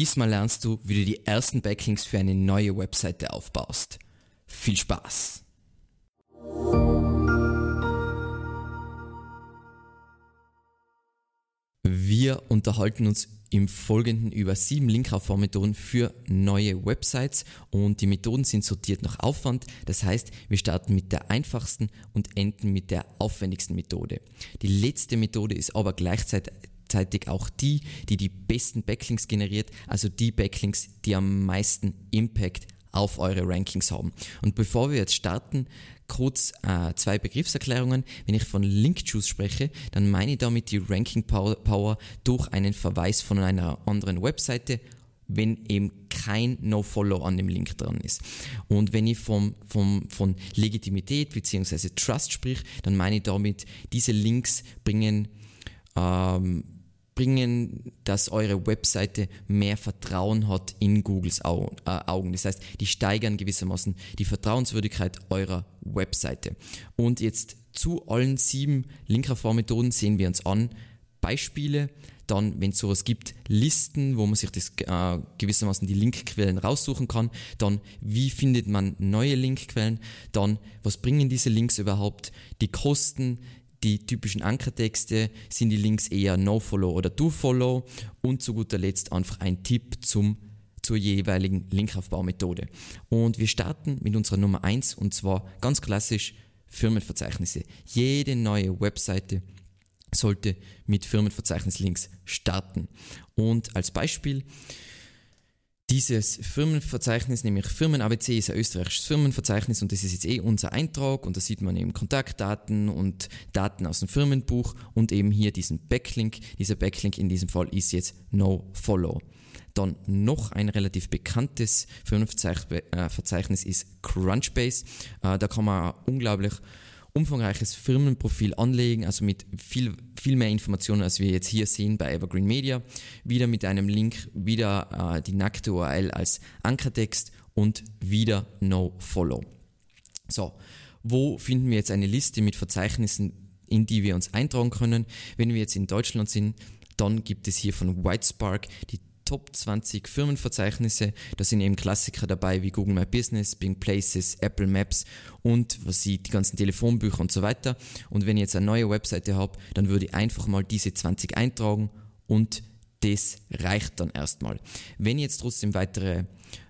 Diesmal lernst du, wie du die ersten Backlinks für eine neue Webseite aufbaust. Viel Spaß! Wir unterhalten uns im Folgenden über sieben Linkaufbaumethoden für neue Websites und die Methoden sind sortiert nach Aufwand. Das heißt, wir starten mit der einfachsten und enden mit der aufwendigsten Methode. Die letzte Methode ist aber gleichzeitig auch die, die die besten Backlinks generiert, also die Backlinks, die am meisten Impact auf eure Rankings haben. Und bevor wir jetzt starten, kurz äh, zwei Begriffserklärungen. Wenn ich von Link Juice spreche, dann meine ich damit die Ranking Power durch einen Verweis von einer anderen Webseite wenn eben kein No-Follow an dem Link dran ist. Und wenn ich vom, vom, von Legitimität bzw. Trust sprich, dann meine ich damit, diese Links bringen ähm, bringen, dass eure Webseite mehr Vertrauen hat in Googles äh, Augen. Das heißt, die steigern gewissermaßen die Vertrauenswürdigkeit eurer Webseite. Und jetzt zu allen sieben Linkaufbaumethoden sehen wir uns an Beispiele, dann, wenn es sowas gibt, Listen, wo man sich das äh, gewissermaßen die Linkquellen raussuchen kann, dann wie findet man neue Linkquellen, dann was bringen diese Links überhaupt, die Kosten, die typischen Ankertexte sind die Links eher No-Follow oder Do-Follow und zu guter Letzt einfach ein Tipp zum, zur jeweiligen Linkaufbaumethode. Und wir starten mit unserer Nummer 1 und zwar ganz klassisch Firmenverzeichnisse. Jede neue Webseite sollte mit Firmenverzeichnislinks starten. Und als Beispiel dieses Firmenverzeichnis, nämlich Firmen ABC ist ein österreichisches Firmenverzeichnis und das ist jetzt eh unser Eintrag und da sieht man eben Kontaktdaten und Daten aus dem Firmenbuch und eben hier diesen Backlink. Dieser Backlink in diesem Fall ist jetzt No Follow. Dann noch ein relativ bekanntes Firmenverzeichnis ist Crunchbase. Äh, da kann man unglaublich umfangreiches Firmenprofil anlegen, also mit viel, viel mehr Informationen, als wir jetzt hier sehen bei Evergreen Media. Wieder mit einem Link, wieder äh, die nackte URL als Ankertext und wieder No Follow. So, wo finden wir jetzt eine Liste mit Verzeichnissen, in die wir uns eintragen können? Wenn wir jetzt in Deutschland sind, dann gibt es hier von Whitespark die Top 20 Firmenverzeichnisse. Da sind eben Klassiker dabei wie Google My Business, Bing Places, Apple Maps und was sie, die ganzen Telefonbücher und so weiter. Und wenn ich jetzt eine neue Webseite habe, dann würde ich einfach mal diese 20 eintragen und das reicht dann erstmal. Wenn ich jetzt trotzdem weitere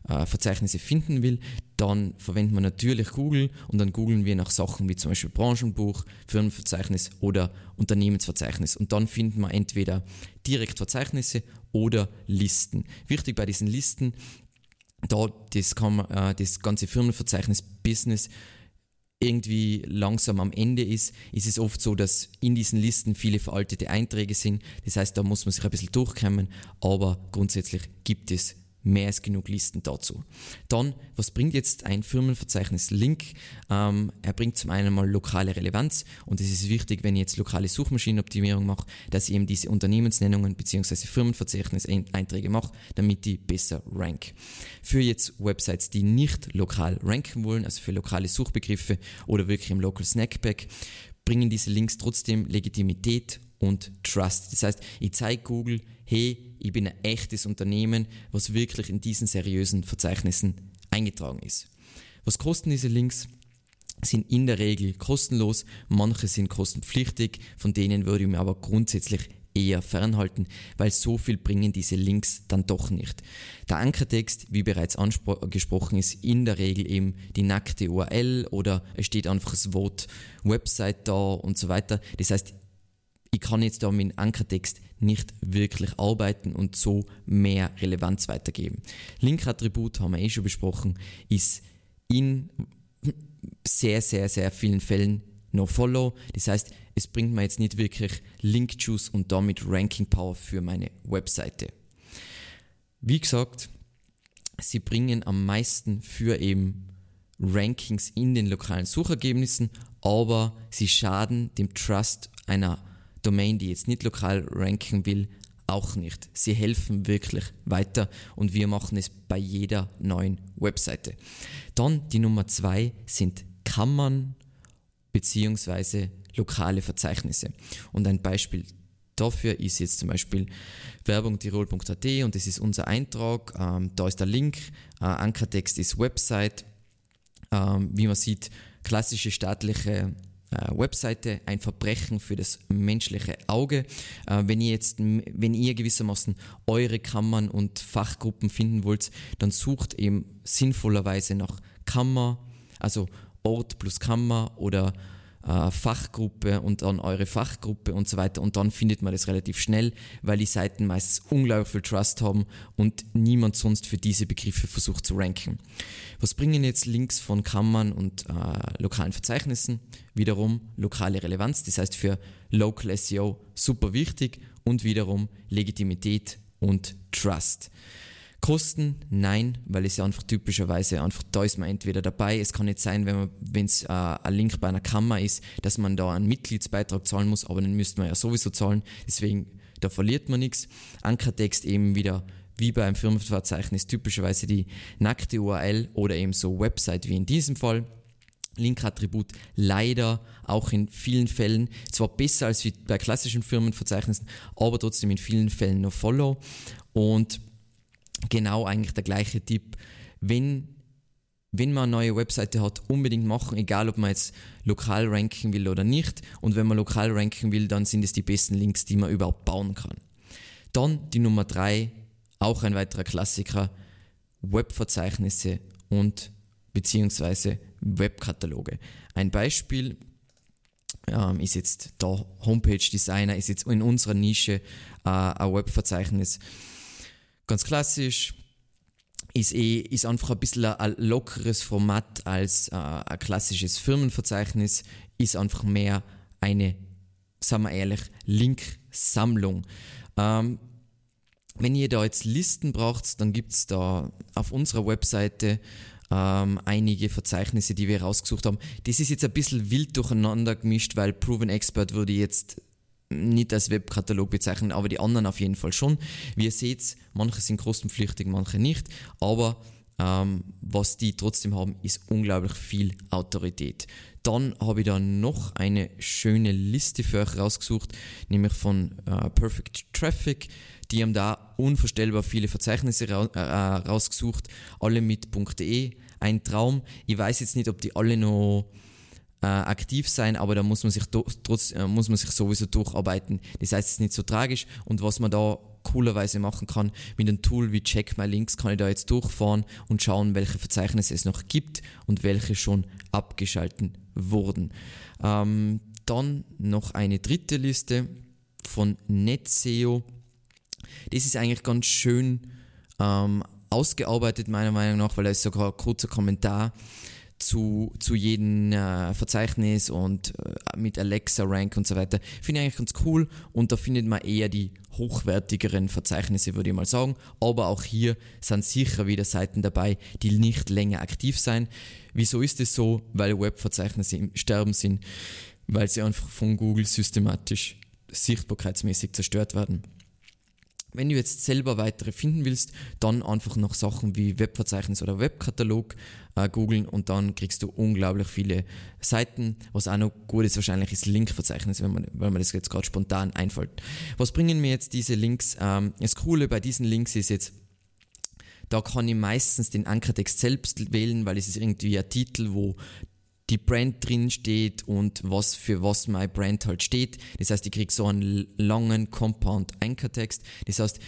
äh, Verzeichnisse finden will, dann verwenden wir natürlich Google und dann googeln wir nach Sachen wie zum Beispiel Branchenbuch, Firmenverzeichnis oder Unternehmensverzeichnis. Und dann finden wir entweder direkt Verzeichnisse oder Listen. Wichtig bei diesen Listen, da das, kann äh, das ganze Firmenverzeichnis Business irgendwie langsam am Ende ist, ist es oft so, dass in diesen Listen viele veraltete Einträge sind. Das heißt, da muss man sich ein bisschen durchkämmen, aber grundsätzlich gibt es mehr als genug Listen dazu. Dann, was bringt jetzt ein Firmenverzeichnis Link? Ähm, er bringt zum einen mal lokale Relevanz und es ist wichtig, wenn ich jetzt lokale Suchmaschinenoptimierung mache, dass ich eben diese Unternehmensnennungen bzw. Firmenverzeichnis-Einträge mache, damit die besser rank. Für jetzt Websites, die nicht lokal ranken wollen, also für lokale Suchbegriffe oder wirklich im Local Snackpack, bringen diese Links trotzdem Legitimität und Trust. Das heißt, ich zeige Google, hey, ich bin ein echtes Unternehmen, was wirklich in diesen seriösen Verzeichnissen eingetragen ist. Was kosten diese Links? Sind in der Regel kostenlos, manche sind kostenpflichtig, von denen würde ich mir aber grundsätzlich eher fernhalten, weil so viel bringen diese Links dann doch nicht. Der Ankertext, wie bereits angesprochen ist, in der Regel eben die nackte URL oder es steht einfach das Wort Website da und so weiter. Das heißt, ich kann jetzt da mit Ankertext nicht wirklich arbeiten und so mehr Relevanz weitergeben. Link-Attribut, haben wir eh schon besprochen, ist in sehr, sehr, sehr vielen Fällen no follow. Das heißt, es bringt mir jetzt nicht wirklich Link-Juice und damit Ranking-Power für meine Webseite. Wie gesagt, sie bringen am meisten für eben Rankings in den lokalen Suchergebnissen, aber sie schaden dem Trust einer Domain, die jetzt nicht lokal ranken will, auch nicht. Sie helfen wirklich weiter und wir machen es bei jeder neuen Webseite. Dann die Nummer zwei sind Kammern bzw. lokale Verzeichnisse. Und ein Beispiel dafür ist jetzt zum Beispiel werbungtirol.at und das ist unser Eintrag. Ähm, da ist der Link. Äh, Ankertext ist Website. Ähm, wie man sieht, klassische staatliche Webseite, ein Verbrechen für das menschliche Auge. Äh, wenn ihr jetzt, wenn ihr gewissermaßen eure Kammern und Fachgruppen finden wollt, dann sucht eben sinnvollerweise nach Kammer, also Ort plus Kammer oder äh, Fachgruppe und dann eure Fachgruppe und so weiter und dann findet man das relativ schnell, weil die Seiten meistens unglaublich viel Trust haben und niemand sonst für diese Begriffe versucht zu ranken. Was bringen jetzt Links von Kammern und äh, lokalen Verzeichnissen? Wiederum lokale Relevanz, das heißt für Local SEO super wichtig und wiederum Legitimität und Trust. Kosten? Nein, weil es ja einfach typischerweise einfach, da ist man entweder dabei. Es kann nicht sein, wenn es äh, ein Link bei einer Kammer ist, dass man da einen Mitgliedsbeitrag zahlen muss, aber den müsste man ja sowieso zahlen. Deswegen, da verliert man nichts. Ankertext eben wieder wie beim Firmenverzeichnis typischerweise die nackte URL oder eben so Website wie in diesem Fall. Link-Attribut leider auch in vielen Fällen zwar besser als bei klassischen Firmenverzeichnissen, aber trotzdem in vielen Fällen noch Follow. Und genau eigentlich der gleiche Tipp. Wenn, wenn man eine neue Webseite hat, unbedingt machen, egal ob man jetzt lokal ranken will oder nicht. Und wenn man lokal ranken will, dann sind es die besten Links, die man überhaupt bauen kann. Dann die Nummer drei, auch ein weiterer Klassiker, Webverzeichnisse und beziehungsweise Webkataloge. Ein Beispiel ähm, ist jetzt der Homepage Designer, ist jetzt in unserer Nische äh, ein Webverzeichnis ganz klassisch. Ist, eh, ist einfach ein bisschen ein lockeres Format als äh, ein klassisches Firmenverzeichnis, ist einfach mehr eine, sagen wir ehrlich, Link-Sammlung. Ähm, wenn ihr da jetzt Listen braucht, dann gibt es da auf unserer Webseite ähm, einige Verzeichnisse, die wir rausgesucht haben. Das ist jetzt ein bisschen wild durcheinander gemischt, weil Proven Expert würde jetzt nicht als Webkatalog bezeichnen, aber die anderen auf jeden Fall schon. Wie ihr seht, manche sind kostenpflichtig, manche nicht, aber ähm, was die trotzdem haben, ist unglaublich viel Autorität. Dann habe ich da noch eine schöne Liste für euch rausgesucht, nämlich von äh, Perfect Traffic. Die haben da unvorstellbar viele Verzeichnisse ra äh, rausgesucht, alle mit .de. Ein Traum. Ich weiß jetzt nicht, ob die alle noch äh, aktiv sein, aber da muss man sich trotz, äh, muss man sich sowieso durcharbeiten. Das heißt, es ist nicht so tragisch und was man da coolerweise machen kann, mit einem Tool wie Check My Links kann ich da jetzt durchfahren und schauen, welche Verzeichnisse es noch gibt und welche schon abgeschalten wurden. Ähm, dann noch eine dritte Liste von NetSeo. Das ist eigentlich ganz schön ähm, ausgearbeitet, meiner Meinung nach, weil da ist sogar ein kurzer Kommentar zu, zu jedem äh, Verzeichnis und äh, mit Alexa Rank und so weiter. Finde ich eigentlich ganz cool und da findet man eher die hochwertigeren Verzeichnisse, würde ich mal sagen. Aber auch hier sind sicher wieder Seiten dabei, die nicht länger aktiv sein. Wieso ist es so? Weil Webverzeichnisse im Sterben sind, weil sie einfach von Google systematisch sichtbarkeitsmäßig zerstört werden. Wenn du jetzt selber weitere finden willst, dann einfach nach Sachen wie Webverzeichnis oder Webkatalog äh, googeln und dann kriegst du unglaublich viele Seiten. Was auch noch gut ist, wahrscheinlich ist Linkverzeichnis, wenn man, wenn man das jetzt gerade spontan einfällt. Was bringen mir jetzt diese Links? Ähm, das Coole bei diesen Links ist jetzt, da kann ich meistens den Ankertext selbst wählen, weil es ist irgendwie ein Titel, wo die Brand drin steht und was für was mein Brand halt steht. Das heißt, ich kriege so einen langen Compound Ankertext. Das heißt,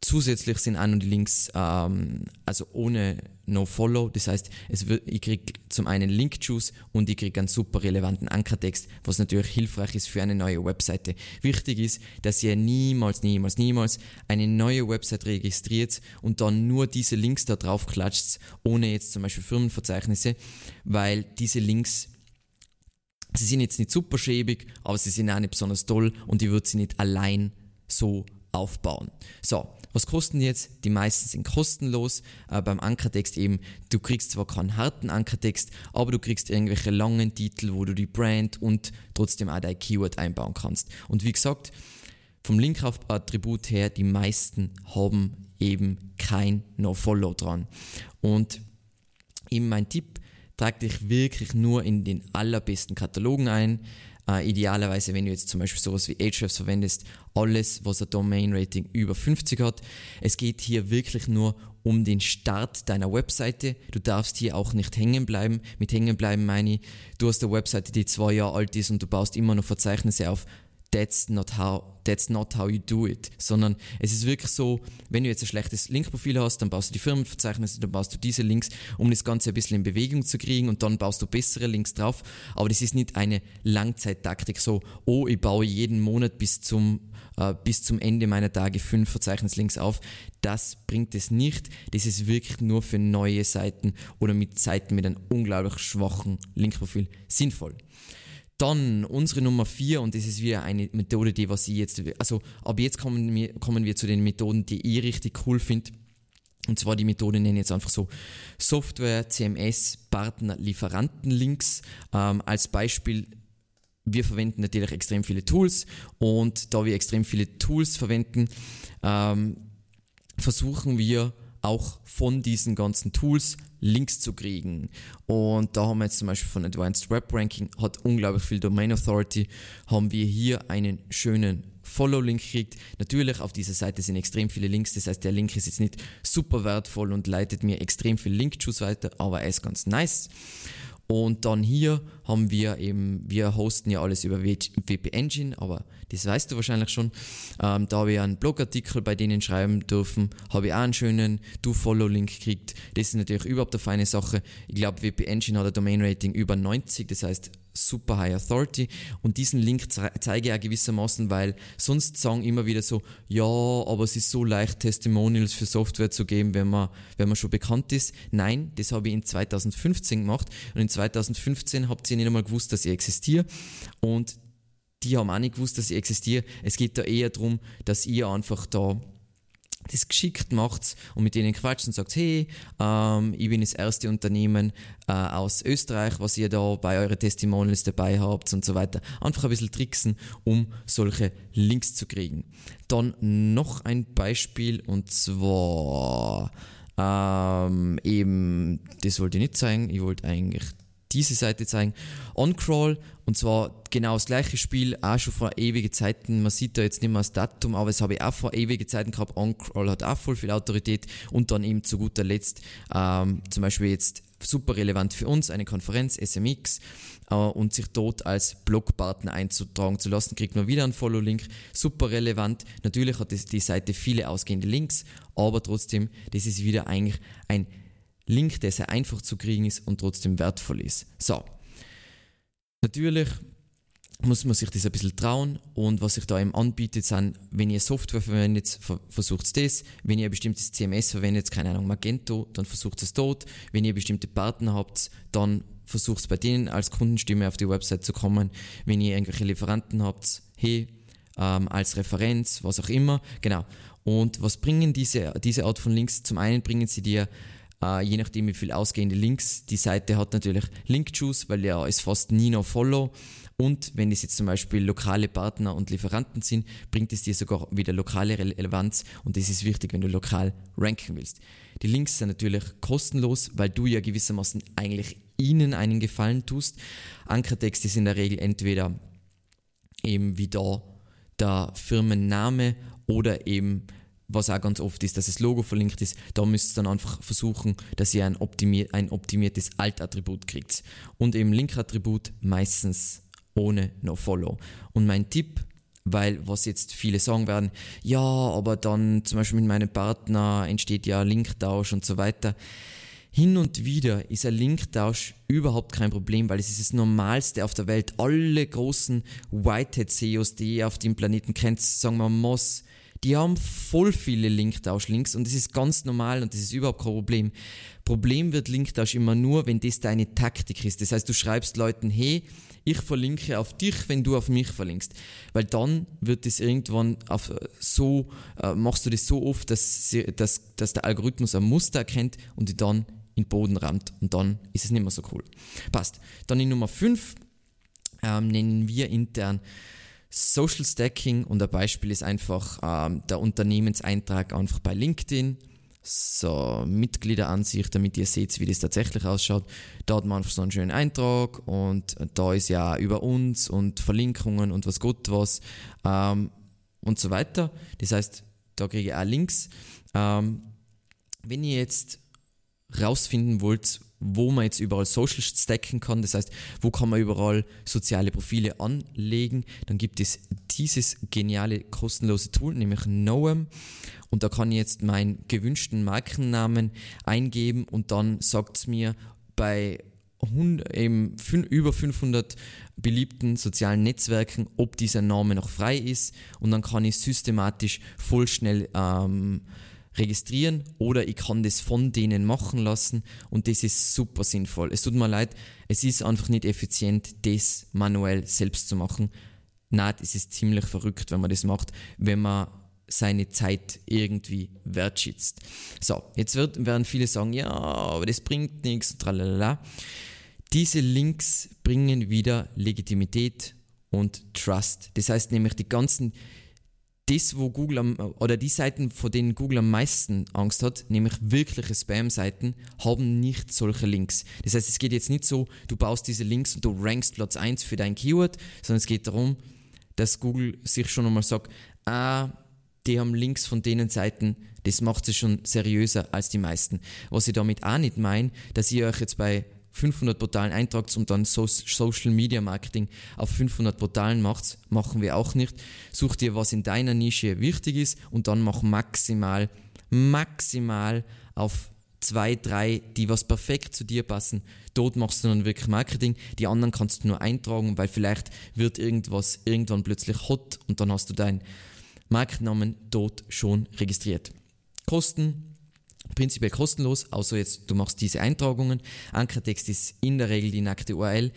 zusätzlich sind noch die Links, ähm, also ohne No-Follow. Das heißt, es wird, ich kriege zum einen Link-Juice und ich kriege einen super relevanten Ankertext, was natürlich hilfreich ist für eine neue Webseite. Wichtig ist, dass ihr niemals, niemals, niemals eine neue Website registriert und dann nur diese Links da drauf klatscht, ohne jetzt zum Beispiel Firmenverzeichnisse, weil diese Links Sie sind jetzt nicht super schäbig, aber sie sind auch nicht besonders toll und ich würde sie nicht allein so aufbauen. So, was kosten die jetzt? Die meisten sind kostenlos. Äh, beim Ankertext eben, du kriegst zwar keinen harten Ankertext, aber du kriegst irgendwelche langen Titel, wo du die Brand und trotzdem auch dein Keyword einbauen kannst. Und wie gesagt, vom Link-Attribut her, die meisten haben eben kein No-Follow dran. Und eben mein Tipp, trag dich wirklich nur in den allerbesten Katalogen ein. Äh, idealerweise, wenn du jetzt zum Beispiel sowas wie Ahrefs verwendest, alles, was ein Domain-Rating über 50 hat. Es geht hier wirklich nur um den Start deiner Webseite. Du darfst hier auch nicht hängen bleiben. Mit hängen bleiben meine ich, du hast eine Webseite, die zwei Jahre alt ist und du baust immer noch Verzeichnisse auf that's not how that's not how you do it, sondern es ist wirklich so, wenn du jetzt ein schlechtes Linkprofil hast, dann baust du die Firmenverzeichnisse, dann baust du diese Links, um das Ganze ein bisschen in Bewegung zu kriegen und dann baust du bessere Links drauf. Aber das ist nicht eine Langzeittaktik, so, oh, ich baue jeden Monat bis zum, äh, bis zum Ende meiner Tage fünf Verzeichnislinks auf. Das bringt es nicht. Das ist wirklich nur für neue Seiten oder mit Seiten mit einem unglaublich schwachen Linkprofil sinnvoll. Dann unsere Nummer vier und das ist wieder eine Methode, die was ich jetzt, also ab jetzt kommen wir, kommen wir zu den Methoden, die ich richtig cool finde. Und zwar die Methode nenne ich jetzt einfach so Software, CMS, Partner, Lieferanten, Links. Ähm, als Beispiel, wir verwenden natürlich extrem viele Tools und da wir extrem viele Tools verwenden, ähm, versuchen wir auch von diesen ganzen Tools Links zu kriegen. Und da haben wir jetzt zum Beispiel von Advanced Web Ranking, hat unglaublich viel Domain Authority, haben wir hier einen schönen Follow-Link gekriegt. Natürlich, auf dieser Seite sind extrem viele Links, das heißt, der Link ist jetzt nicht super wertvoll und leitet mir extrem viel Link-Juice weiter, aber er ist ganz nice. Und dann hier haben wir eben, wir hosten ja alles über WP Engine, aber das weißt du wahrscheinlich schon. Ähm, da wir einen Blogartikel bei denen schreiben dürfen, habe ich auch einen schönen Do-Follow-Link gekriegt. Das ist natürlich überhaupt eine feine Sache. Ich glaube, WP Engine hat ein Domain-Rating über 90, das heißt, super High Authority und diesen Link zeige ich auch gewissermaßen, weil sonst sagen immer wieder so, ja, aber es ist so leicht Testimonials für Software zu geben, wenn man, wenn man schon bekannt ist. Nein, das habe ich in 2015 gemacht und in 2015 habt ihr nicht einmal gewusst, dass ich existiere und die haben auch nicht gewusst, dass ich existiere. Es geht da eher darum, dass ihr einfach da das geschickt macht und mit denen quatscht und sagt, hey, ähm, ich bin das erste Unternehmen äh, aus Österreich, was ihr da bei euren Testimonials dabei habt und so weiter. Einfach ein bisschen tricksen, um solche Links zu kriegen. Dann noch ein Beispiel und zwar ähm, eben, das wollte ich nicht zeigen, ich wollte eigentlich diese Seite zeigen. OnCrawl, und zwar genau das gleiche Spiel, auch schon vor ewigen Zeiten. Man sieht da jetzt nicht mehr das Datum, aber es habe ich auch vor ewigen Zeiten gehabt. OnCrawl hat auch voll viel Autorität und dann eben zu guter Letzt ähm, zum Beispiel jetzt super relevant für uns, eine Konferenz, SMX, äh, und sich dort als Blogpartner einzutragen zu lassen, kriegt man wieder einen Follow-Link. Super relevant. Natürlich hat die Seite viele ausgehende Links, aber trotzdem, das ist wieder eigentlich ein Link, der sehr einfach zu kriegen ist und trotzdem wertvoll ist. So. Natürlich muss man sich das ein bisschen trauen und was sich da eben anbietet, sind, wenn ihr Software verwendet, versucht es das. Wenn ihr ein bestimmtes CMS verwendet, keine Ahnung, Magento, dann versucht es dort. Wenn ihr bestimmte Partner habt, dann versucht es bei denen als Kundenstimme auf die Website zu kommen. Wenn ihr irgendwelche Lieferanten habt, hey, ähm, als Referenz, was auch immer, genau. Und was bringen diese, diese Art von Links? Zum einen bringen sie dir Uh, je nachdem, wie viel ausgehende Links. Die Seite hat natürlich Link-Juice, weil ja ist fast nie noch Follow. Und wenn es jetzt zum Beispiel lokale Partner und Lieferanten sind, bringt es dir sogar wieder lokale Relevanz. Und das ist wichtig, wenn du lokal ranken willst. Die Links sind natürlich kostenlos, weil du ja gewissermaßen eigentlich ihnen einen Gefallen tust. Ankertext ist in der Regel entweder eben wie da der Firmenname oder eben was auch ganz oft ist, dass das Logo verlinkt ist, da müsst ihr dann einfach versuchen, dass ihr ein, optimier ein optimiertes Alt-Attribut kriegt. Und eben Link-Attribut meistens ohne No-Follow. Und mein Tipp, weil was jetzt viele sagen werden, ja, aber dann zum Beispiel mit meinem Partner entsteht ja Linktausch und so weiter. Hin und wieder ist ein Linktausch überhaupt kein Problem, weil es ist das Normalste auf der Welt. Alle großen Whitehead-SEOs, die ihr auf dem Planeten kennt, sagen wir Moss, die haben voll viele Linktausch-Links und das ist ganz normal und das ist überhaupt kein Problem. Problem wird Linktausch immer nur, wenn das deine Taktik ist. Das heißt, du schreibst Leuten, hey, ich verlinke auf dich, wenn du auf mich verlinkst. Weil dann wird es irgendwann auf so, äh, machst du das so oft, dass, sie, dass, dass der Algorithmus ein Muster erkennt und die dann in den Boden rammt und dann ist es nicht mehr so cool. Passt. Dann in Nummer 5 ähm, nennen wir intern Social Stacking und ein Beispiel ist einfach ähm, der Unternehmenseintrag einfach bei LinkedIn. so Mitgliederansicht, damit ihr seht, wie das tatsächlich ausschaut. Da hat man einfach so einen schönen Eintrag und da ist ja über uns und Verlinkungen und was Gott was ähm, und so weiter. Das heißt, da kriege ich auch Links. Ähm, wenn ihr jetzt rausfinden wollt, wo man jetzt überall Social stacken kann, das heißt, wo kann man überall soziale Profile anlegen, dann gibt es dieses geniale kostenlose Tool, nämlich Noem. Und da kann ich jetzt meinen gewünschten Markennamen eingeben und dann sagt es mir bei 100, eben über 500 beliebten sozialen Netzwerken, ob dieser Name noch frei ist. Und dann kann ich systematisch voll schnell ähm, registrieren oder ich kann das von denen machen lassen und das ist super sinnvoll. Es tut mir leid, es ist einfach nicht effizient, das manuell selbst zu machen. Nein, es ist ziemlich verrückt, wenn man das macht, wenn man seine Zeit irgendwie wertschätzt. So, jetzt wird, werden viele sagen, ja, aber das bringt nichts, tralala. Diese Links bringen wieder Legitimität und Trust. Das heißt nämlich, die ganzen das, wo Google am, oder die Seiten, vor denen Google am meisten Angst hat, nämlich wirkliche Spam-Seiten, haben nicht solche Links. Das heißt, es geht jetzt nicht so, du baust diese Links und du rankst Platz 1 für dein Keyword, sondern es geht darum, dass Google sich schon einmal sagt, ah, die haben Links von denen Seiten, das macht sie schon seriöser als die meisten. Was ich damit auch nicht meine, dass ihr euch jetzt bei 500 Portalen eintragt und dann so Social Media Marketing auf 500 Portalen macht, machen wir auch nicht. Such dir, was in deiner Nische wichtig ist und dann mach maximal, maximal auf zwei, drei, die was perfekt zu dir passen. Dort machst du dann wirklich Marketing. Die anderen kannst du nur eintragen, weil vielleicht wird irgendwas irgendwann plötzlich hot und dann hast du deinen Markennamen dort schon registriert. Kosten prinzipiell kostenlos, außer jetzt du machst diese Eintragungen. Ankertext ist in der Regel die nackte URL.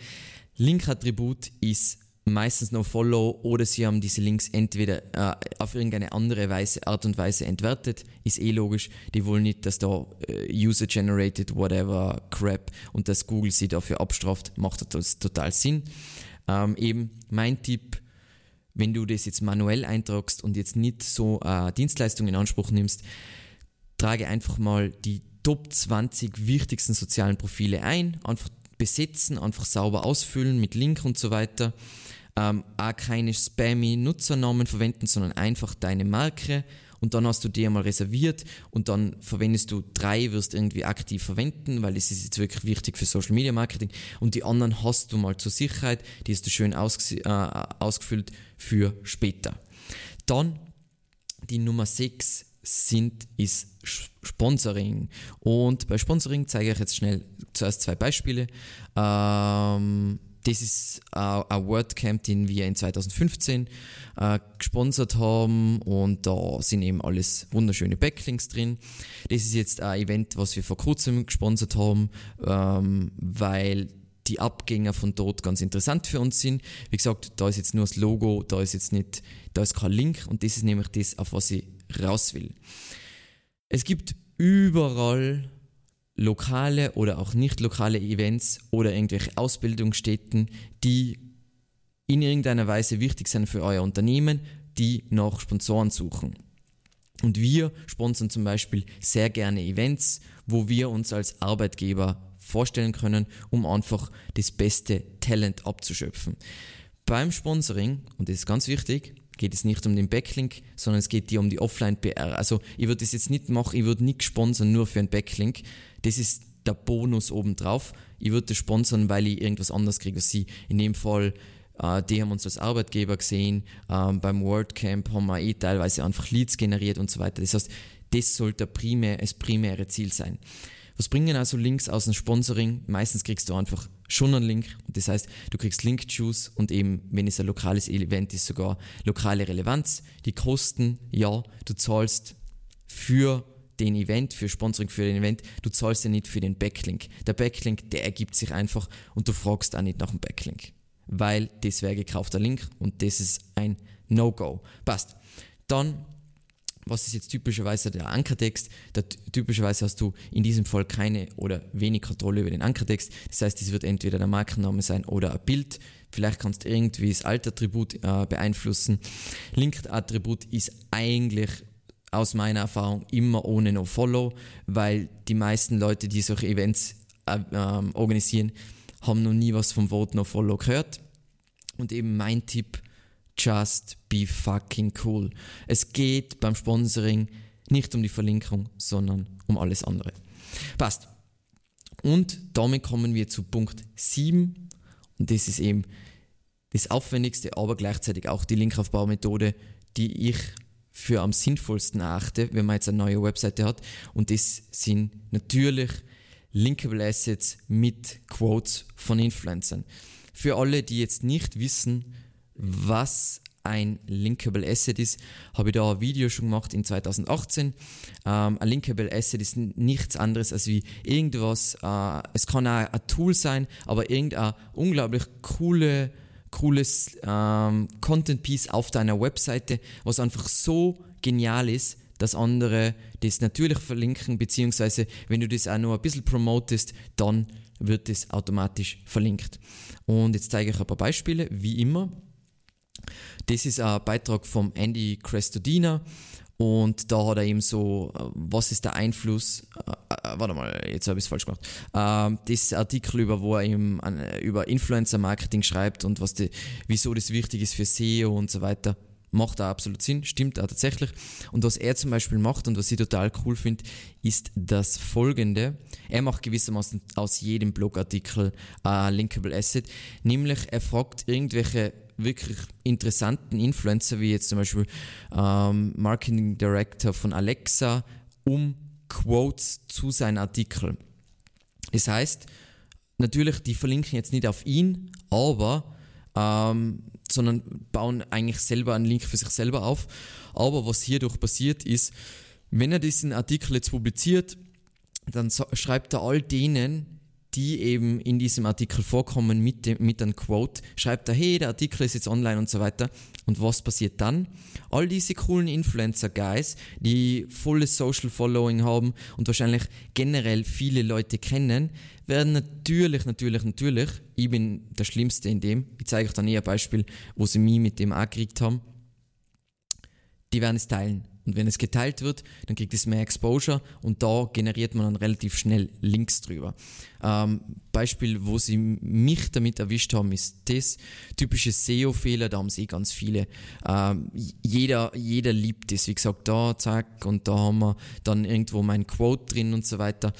Linkattribut ist meistens no Follow oder sie haben diese Links entweder äh, auf irgendeine andere Weise, Art und Weise entwertet, ist eh logisch. Die wollen nicht, dass da äh, User-Generated, whatever, Crap und dass Google sie dafür abstraft, macht das total Sinn. Ähm, eben mein Tipp, wenn du das jetzt manuell eintragst und jetzt nicht so äh, Dienstleistungen in Anspruch nimmst, trage einfach mal die Top 20 wichtigsten sozialen Profile ein, einfach besetzen, einfach sauber ausfüllen mit Link und so weiter. Ähm, auch keine spammy Nutzernamen verwenden, sondern einfach deine Marke und dann hast du die einmal reserviert und dann verwendest du drei, wirst irgendwie aktiv verwenden, weil das ist jetzt wirklich wichtig für Social Media Marketing und die anderen hast du mal zur Sicherheit, die hast du schön ausge äh, ausgefüllt für später. Dann die Nummer 6 sind, ist Sponsoring. Und bei Sponsoring zeige ich jetzt schnell zuerst zwei Beispiele. Ähm, das ist äh, ein WordCamp, den wir in 2015 äh, gesponsert haben und da sind eben alles wunderschöne Backlinks drin. Das ist jetzt ein Event, was wir vor kurzem gesponsert haben, ähm, weil die Abgänger von dort ganz interessant für uns sind. Wie gesagt, da ist jetzt nur das Logo, da ist jetzt nicht, da ist kein Link und das ist nämlich das, auf was ich raus will. Es gibt überall lokale oder auch nicht lokale Events oder irgendwelche Ausbildungsstätten, die in irgendeiner Weise wichtig sind für euer Unternehmen, die nach Sponsoren suchen. Und wir sponsern zum Beispiel sehr gerne Events, wo wir uns als Arbeitgeber vorstellen können, um einfach das beste Talent abzuschöpfen. Beim Sponsoring, und das ist ganz wichtig, geht es nicht um den Backlink, sondern es geht dir um die Offline-PR. Also ich würde das jetzt nicht machen, ich würde nicht sponsern nur für einen Backlink. Das ist der Bonus obendrauf. Ich würde das sponsern, weil ich irgendwas anderes kriege als sie. In dem Fall, äh, die haben uns als Arbeitgeber gesehen. Ähm, beim WordCamp haben wir eh teilweise einfach Leads generiert und so weiter. Das heißt, das sollte primär, das primäre Ziel sein. Was bringen also Links aus dem Sponsoring? Meistens kriegst du einfach schon einen Link. Das heißt, du kriegst Link-Juice und eben, wenn es ein lokales Event ist, sogar lokale Relevanz. Die Kosten, ja, du zahlst für den Event, für Sponsoring für den Event, du zahlst ja nicht für den Backlink. Der Backlink, der ergibt sich einfach und du fragst auch nicht nach dem Backlink. Weil das wäre gekaufter Link und das ist ein No-Go. Passt. Dann was ist jetzt typischerweise der Ankertext? Da, typischerweise hast du in diesem Fall keine oder wenig Kontrolle über den Ankertext. Das heißt, es wird entweder der Markenname sein oder ein Bild. Vielleicht kannst du irgendwie das Alt-Attribut äh, beeinflussen. Linked-Attribut ist eigentlich aus meiner Erfahrung immer ohne No-Follow, weil die meisten Leute, die solche Events äh, äh, organisieren, haben noch nie was vom Vote No-Follow gehört. Und eben mein Tipp, just be fucking cool. Es geht beim Sponsoring nicht um die Verlinkung, sondern um alles andere. Passt. Und damit kommen wir zu Punkt 7. Und das ist eben das aufwendigste, aber gleichzeitig auch die Linkaufbaumethode, die ich für am sinnvollsten erachte, wenn man jetzt eine neue Webseite hat. Und das sind natürlich Linkable Assets mit Quotes von Influencern. Für alle, die jetzt nicht wissen, was ein Linkable Asset ist, habe ich da ein Video schon gemacht in 2018. Ähm, ein Linkable Asset ist nichts anderes als wie irgendwas, äh, es kann auch ein Tool sein, aber irgendein unglaublich coole, cooles ähm, Content Piece auf deiner Webseite, was einfach so genial ist, dass andere das natürlich verlinken, beziehungsweise wenn du das auch noch ein bisschen promotest, dann wird das automatisch verlinkt. Und jetzt zeige ich ein paar Beispiele, wie immer. Das ist ein Beitrag vom Andy Crestodina und da hat er eben so, äh, was ist der Einfluss, äh, äh, warte mal, jetzt habe ich es falsch gemacht, äh, das Artikel über, wo er eben über Influencer-Marketing schreibt und was die, wieso das wichtig ist für SEO und so weiter. Macht da absolut Sinn, stimmt auch tatsächlich. Und was er zum Beispiel macht und was ich total cool finde, ist das folgende. Er macht gewissermaßen aus jedem Blogartikel ein Linkable Asset, nämlich er fragt irgendwelche wirklich interessanten Influencer, wie jetzt zum Beispiel ähm, Marketing Director von Alexa, um Quotes zu seinen Artikeln. Das heißt, natürlich, die verlinken jetzt nicht auf ihn, aber ähm, sondern bauen eigentlich selber einen Link für sich selber auf. Aber was hierdurch passiert ist, wenn er diesen Artikel jetzt publiziert, dann schreibt er all denen, die eben in diesem Artikel vorkommen mit, dem, mit einem Quote, schreibt er, hey, der Artikel ist jetzt online und so weiter. Und was passiert dann? All diese coolen Influencer-Guys, die volles Social Following haben und wahrscheinlich generell viele Leute kennen, werden natürlich, natürlich, natürlich, ich bin der Schlimmste in dem, ich zeige euch dann eher ein Beispiel, wo sie mich mit dem angekriegt haben, die werden es teilen. Und wenn es geteilt wird, dann kriegt es mehr Exposure und da generiert man dann relativ schnell Links drüber. Ähm, Beispiel, wo sie mich damit erwischt haben, ist das. Typische SEO-Fehler, da haben sie eh ganz viele. Ähm, jeder, jeder liebt das. Wie gesagt, da, zack, und da haben wir dann irgendwo mein Quote drin und so weiter.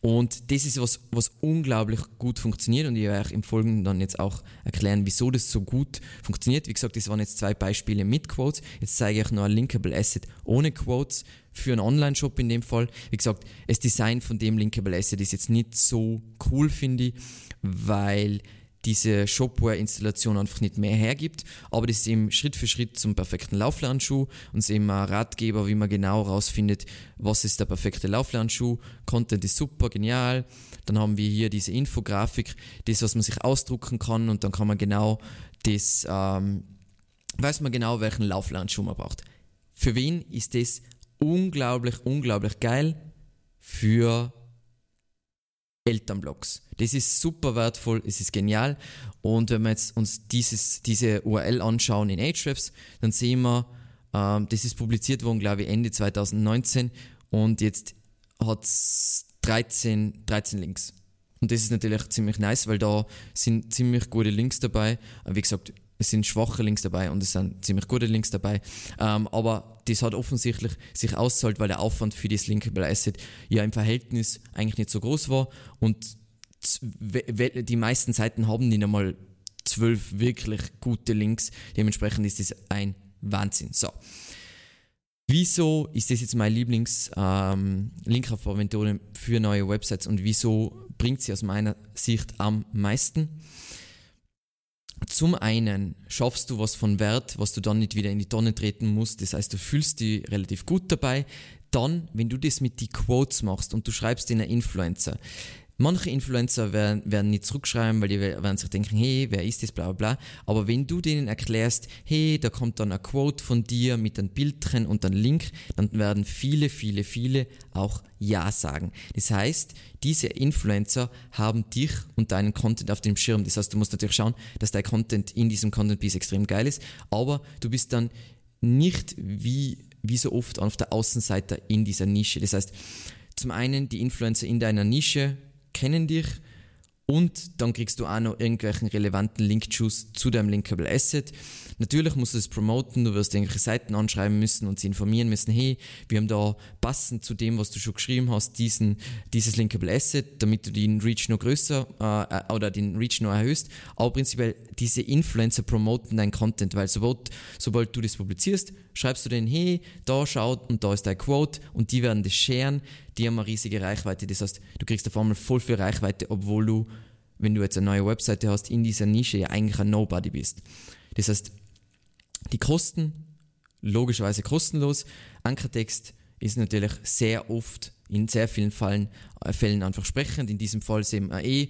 Und das ist was, was unglaublich gut funktioniert und ich werde euch im Folgenden dann jetzt auch erklären, wieso das so gut funktioniert. Wie gesagt, das waren jetzt zwei Beispiele mit Quotes. Jetzt zeige ich euch noch ein Linkable Asset ohne Quotes für einen Online-Shop in dem Fall. Wie gesagt, das Design von dem Linkable Asset ist jetzt nicht so cool, finde ich, weil diese Shopware-Installation einfach nicht mehr hergibt. Aber das ist eben Schritt für Schritt zum perfekten Lauflernschuh und ist eben ein Ratgeber, wie man genau herausfindet, was ist der perfekte Lauflernschuh. Content ist super, genial. Dann haben wir hier diese Infografik, das, was man sich ausdrucken kann und dann kann man genau das, ähm, weiß man genau, welchen Lauflernschuh man braucht. Für wen ist das unglaublich, unglaublich geil für Elternblogs. Das ist super wertvoll, es ist genial. Und wenn wir jetzt uns dieses, diese URL anschauen in Ahrefs, dann sehen wir, ähm, das ist publiziert worden, glaube ich, Ende 2019 und jetzt hat es 13, 13 Links. Und das ist natürlich ziemlich nice, weil da sind ziemlich gute Links dabei. Wie gesagt, es sind schwache Links dabei und es sind ziemlich gute Links dabei. Ähm, aber das hat offensichtlich sich auszahlt, weil der Aufwand für das Linkable Asset ja im Verhältnis eigentlich nicht so groß war und die meisten Seiten haben nicht einmal zwölf wirklich gute Links. Dementsprechend ist das ein Wahnsinn. So. Wieso ist das jetzt meine Lieblings-Linkaufbau-Methode ähm, für neue Websites und wieso bringt sie aus meiner Sicht am meisten? Zum einen schaffst du was von Wert, was du dann nicht wieder in die Tonne treten musst. Das heißt, du fühlst dich relativ gut dabei. Dann, wenn du das mit die Quotes machst und du schreibst in einen Influencer, Manche Influencer werden, werden nicht zurückschreiben, weil die werden sich denken, hey, wer ist das, bla bla bla. Aber wenn du denen erklärst, hey, da kommt dann ein Quote von dir mit einem Bild drin und einem Link, dann werden viele, viele, viele auch Ja sagen. Das heißt, diese Influencer haben dich und deinen Content auf dem Schirm. Das heißt, du musst natürlich schauen, dass dein Content in diesem Content Piece extrem geil ist, aber du bist dann nicht wie wie so oft auf der Außenseite in dieser Nische. Das heißt, zum einen die Influencer in deiner Nische kennen dich und dann kriegst du auch noch irgendwelchen relevanten Link-Juice zu deinem Linkable Asset. Natürlich musst du es promoten, du wirst irgendwelche Seiten anschreiben müssen und sie informieren müssen, hey, wir haben da passend zu dem, was du schon geschrieben hast, diesen, dieses Linkable Asset, damit du den Reach noch größer äh, äh, oder den Reach noch erhöhst. Aber prinzipiell, diese Influencer promoten dein Content, weil sobald, sobald du das publizierst, schreibst du denen, hey, da schaut und da ist dein Quote und die werden das sharen, die haben eine riesige Reichweite. Das heißt, du kriegst auf einmal voll viel Reichweite, obwohl du, wenn du jetzt eine neue Webseite hast, in dieser Nische ja eigentlich ein Nobody bist. Das heißt, die Kosten, logischerweise kostenlos. Ankertext ist natürlich sehr oft in sehr vielen Fällen, äh, Fällen einfach sprechend. In diesem Fall sehen wir eh. Äh,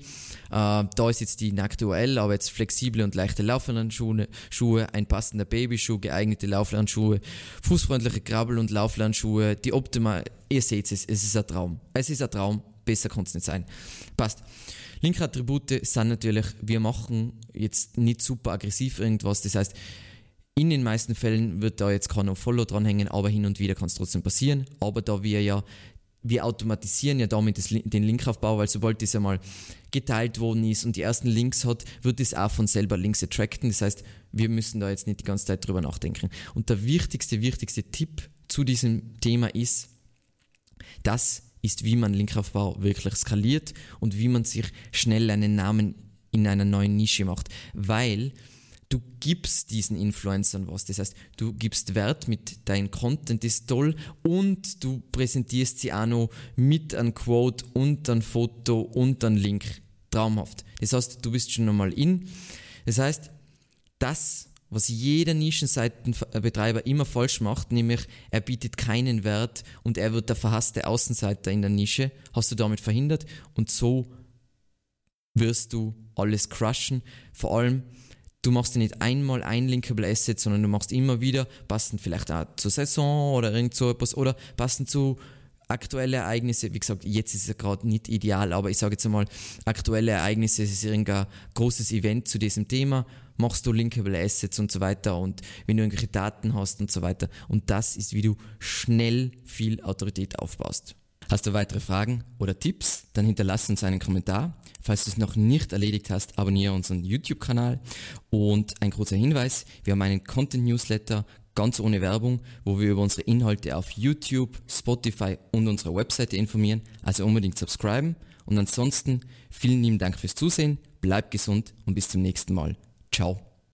da ist jetzt die nackte URL, aber jetzt flexible und leichte Lauflernschuhe, Schuhe, ein passender Babyschuh, geeignete Lauflernschuhe, fußfreundliche Krabbel- und Lauflernschuhe, die optimal, ihr seht es, es ist ein Traum. Es ist ein Traum, besser kann es nicht sein. Passt. Link-Attribute sind natürlich, wir machen jetzt nicht super aggressiv irgendwas, das heißt, in den meisten Fällen wird da jetzt kein Follow dranhängen, aber hin und wieder kann es trotzdem passieren. Aber da wir ja, wir automatisieren ja damit das, den Linkaufbau, weil sobald das einmal geteilt worden ist und die ersten Links hat, wird es auch von selber Links attracten. Das heißt, wir müssen da jetzt nicht die ganze Zeit drüber nachdenken. Und der wichtigste, wichtigste Tipp zu diesem Thema ist, das ist, wie man Linkaufbau wirklich skaliert und wie man sich schnell einen Namen in einer neuen Nische macht. Weil du gibst diesen Influencern was. Das heißt, du gibst Wert mit deinem Content ist toll und du präsentierst sie auch noch mit einem Quote und einem Foto und einem Link. Traumhaft. Das heißt, du bist schon einmal in. Das heißt, das, was jeder Nischenseitenbetreiber immer falsch macht, nämlich er bietet keinen Wert und er wird der verhasste Außenseiter in der Nische, hast du damit verhindert und so wirst du alles crushen. Vor allem, du machst nicht einmal ein Linkable Asset, sondern du machst immer wieder, passend vielleicht auch zur Saison oder irgend so etwas oder passend zu aktuelle Ereignisse, wie gesagt, jetzt ist es ja gerade nicht ideal, aber ich sage jetzt einmal, aktuelle Ereignisse, es ist irgendein großes Event zu diesem Thema, machst du Linkable Assets und so weiter und wenn du irgendwelche Daten hast und so weiter. Und das ist, wie du schnell viel Autorität aufbaust. Hast du weitere Fragen oder Tipps? Dann hinterlass uns einen Kommentar. Falls du es noch nicht erledigt hast, abonniere unseren YouTube-Kanal. Und ein kurzer Hinweis, wir haben einen Content-Newsletter ganz ohne Werbung, wo wir über unsere Inhalte auf YouTube, Spotify und unserer Webseite informieren. Also unbedingt subscriben. Und ansonsten vielen lieben Dank fürs Zusehen, bleib gesund und bis zum nächsten Mal. Ciao.